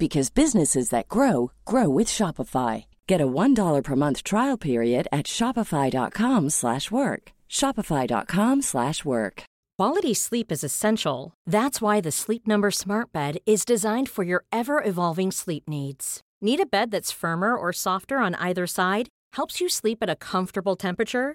because businesses that grow grow with Shopify. Get a $1 per month trial period at Shopify.com slash work. Shopify.com slash work. Quality sleep is essential. That's why the Sleep Number Smart Bed is designed for your ever-evolving sleep needs. Need a bed that's firmer or softer on either side? Helps you sleep at a comfortable temperature?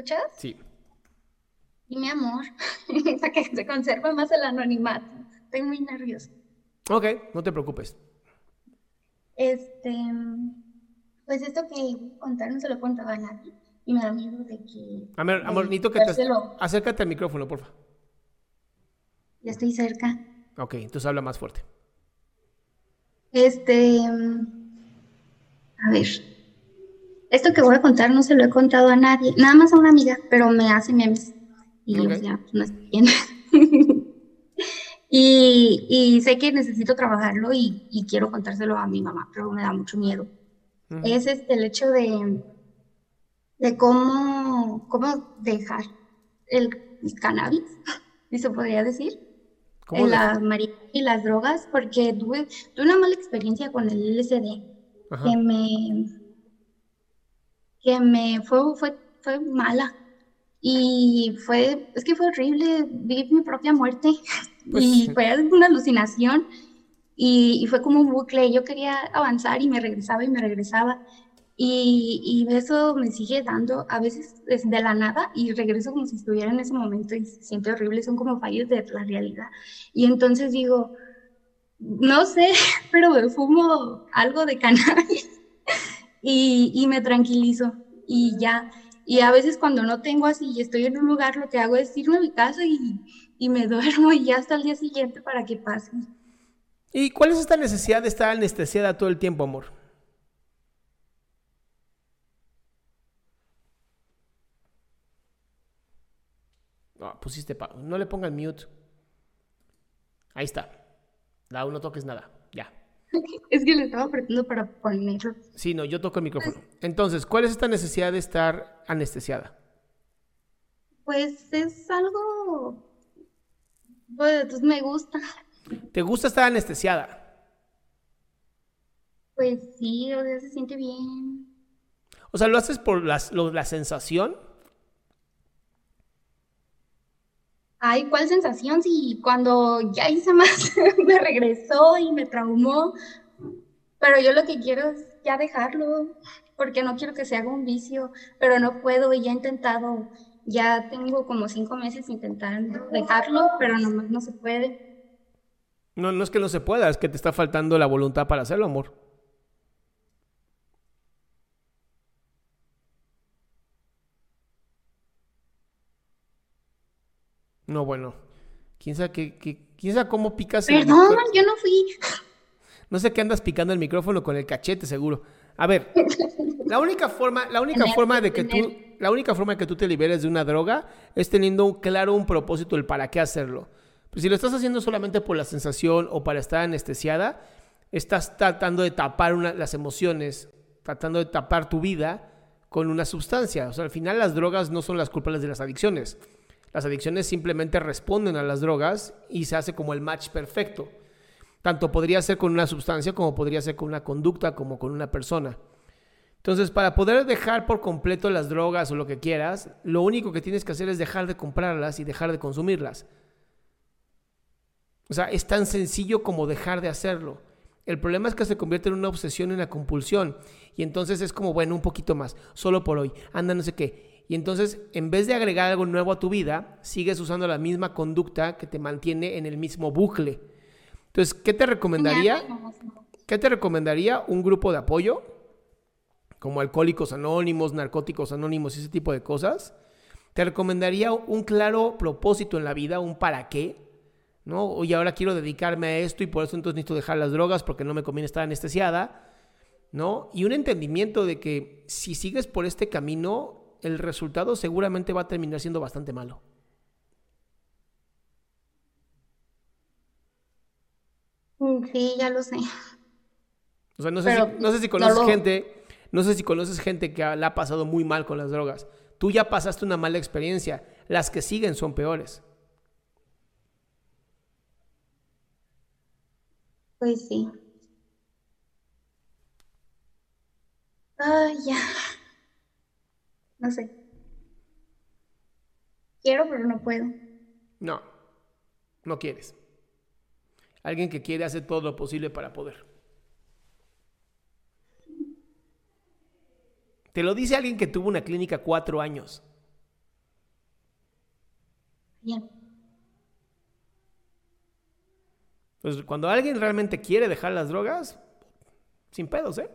escuchas? Sí. Y mi amor, para que se conserve más el anonimato. Estoy muy nerviosa. Ok, no te preocupes. Este, pues esto que contar no se lo contaba a nadie. Y me da miedo de que. A ver, amor, necesito que te... Acércate al micrófono, porfa. Ya estoy cerca. Ok, entonces habla más fuerte. Este. A ver. Esto que voy a contar no se lo he contado a nadie, nada más a una amiga, pero me hace memes. Y yo, Ok. ya, pues, no estoy bien. y, y sé que necesito trabajarlo y, y quiero contárselo a mi mamá, pero me da mucho miedo. Ujú. Es este, el hecho de, de cómo, cómo dejar el cannabis, si se podría decir ¿Cómo en la marihuana y las drogas, porque tuve, tuve una mala experiencia con el LSD, Ajá. que me, que me fue, fue, fue mala. Y fue, es que fue horrible, vi mi propia muerte Pues y fue una alucinación y, y fue como un bucle. Yo quería avanzar y me regresaba y me regresaba. Y, y eso me sigue dando a veces es de la nada y regreso como si estuviera en ese momento y se siente horrible, son como fallos de la realidad. Y entonces digo, no sé, pero me fumo algo de cannabis y, y me tranquilizo y ya. Y a veces cuando no tengo así y estoy en un lugar, lo que hago es irme a mi casa y, y me duermo y ya hasta el día siguiente para que pase. ¿Y cuál es esta necesidad de estar anestesiada todo el tiempo, amor? No, pusiste pa- No le pongas mute. Ahí está. La no toques nada. Ya. Es que le estaba apretando para ponerlo. Sí, no, yo toco el micrófono. Entonces, ¿cuál es esta necesidad de estar anestesiada? Pues es algo, pues me gusta. ¿Te gusta estar anestesiada? Pues sí, o sea, se siente bien. O sea, ¿lo haces por las- lo- la sensación? Ay, ¿cuál sensación? Si cuando ya hice más, me regresó y me traumó. Pero yo lo que quiero es ya dejarlo, porque no quiero que se haga un vicio, pero no puedo y ya he intentado, ya tengo como cinco meses intentando dejarlo, pero nomás no se puede. No, no es que no se pueda, es que te está faltando la voluntad para hacerlo, amor. No, bueno. ¿Quién sabe, qué, qué- quién sabe cómo picas el Perdón, micro- yo no fui. No sé qué andas picando el micrófono con el cachete, seguro. A ver, la única forma, la única forma de que tú, la única forma de que tú te liberes de una droga es teniendo un- claro un propósito, el para qué hacerlo. Pero si lo estás haciendo solamente por la sensación o para estar anestesiada, estás tratando de tapar una- las emociones, tratando de tapar tu vida con una sustancia. O sea, al final las drogas no son las culpables de las adicciones. Las adicciones simplemente responden a las drogas y se hace como el match perfecto. Tanto podría ser con una sustancia como podría ser con una conducta como con una persona. Entonces, para poder dejar por completo las drogas o lo que quieras, lo único que tienes que hacer es dejar de comprarlas y dejar de consumirlas. O sea, es tan sencillo como dejar de hacerlo. El problema es que se convierte en una obsesión, en una compulsión. Y entonces es como, bueno, un poquito más, solo por hoy, anda no sé qué. Y entonces, en vez de agregar algo nuevo a tu vida, sigues usando la misma conducta que te mantiene en el mismo bucle. Entonces, ¿qué te recomendaría? ¿Qué te recomendaría? Un grupo de apoyo como Alcohólicos Anónimos, Narcóticos Anónimos y ese tipo de cosas, te recomendaría un claro propósito en la vida, un para qué, ¿no? Oye, ahora quiero dedicarme a esto y por eso entonces necesito dejar las drogas porque no me conviene estar anestesiada, ¿no? Y un entendimiento de que si sigues por este camino, el resultado seguramente va a terminar siendo bastante malo. Mm, sí, ya lo sé. O sea, no sé, si, no sé si conoces gente no sé si conoces gente que la ha pasado muy mal con las drogas. Tú ya pasaste una mala experiencia. Las que siguen son peores. Pues sí. Ay, ya. No sé. Quiero, pero no puedo. No, no quieres. Alguien que quiere hacer todo lo posible para poder. Te lo dice alguien que tuvo una clínica cuatro años. Bien. Pues cuando alguien realmente quiere dejar las drogas, sin pedos, ¿eh?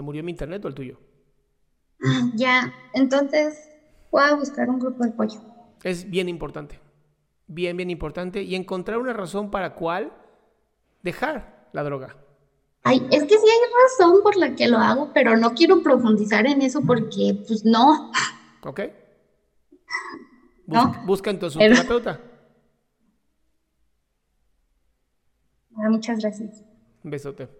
¿Se murió mi internet o el tuyo? Ya, entonces voy a buscar un grupo de apoyo. Es bien importante, bien, bien importante y encontrar una razón para cuál dejar la droga. Ay, es que sí hay razón por la que lo hago, pero no quiero profundizar en eso porque, pues, no. ¿Ok? Busca, no, busca entonces un terapeuta. Muchas gracias. Un besote.